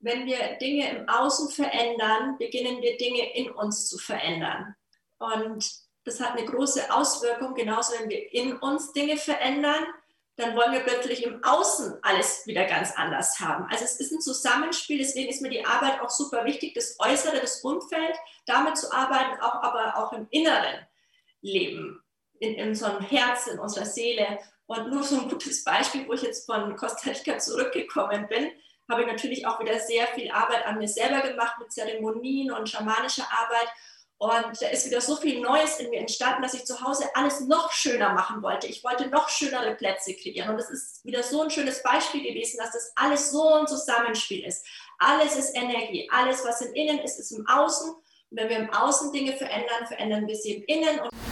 wenn wir Dinge im Außen verändern, beginnen wir Dinge in uns zu verändern. Und das hat eine große Auswirkung, genauso wenn wir in uns Dinge verändern, dann wollen wir plötzlich im Außen alles wieder ganz anders haben. Also es ist ein Zusammenspiel, deswegen ist mir die Arbeit auch super wichtig, das Äußere, das Umfeld, damit zu arbeiten, auch, aber auch im inneren Leben, in, in unserem Herz, in unserer Seele. Und nur so ein gutes Beispiel, wo ich jetzt von Costa Rica zurückgekommen bin, habe ich natürlich auch wieder sehr viel Arbeit an mir selber gemacht mit Zeremonien und schamanischer Arbeit. Und da ist wieder so viel Neues in mir entstanden, dass ich zu Hause alles noch schöner machen wollte. Ich wollte noch schönere Plätze kreieren. Und es ist wieder so ein schönes Beispiel gewesen, dass das alles so ein Zusammenspiel ist. Alles ist Energie. Alles, was im Innen ist, ist im Außen. Und wenn wir im Außen Dinge verändern, verändern wir sie im Innen. Und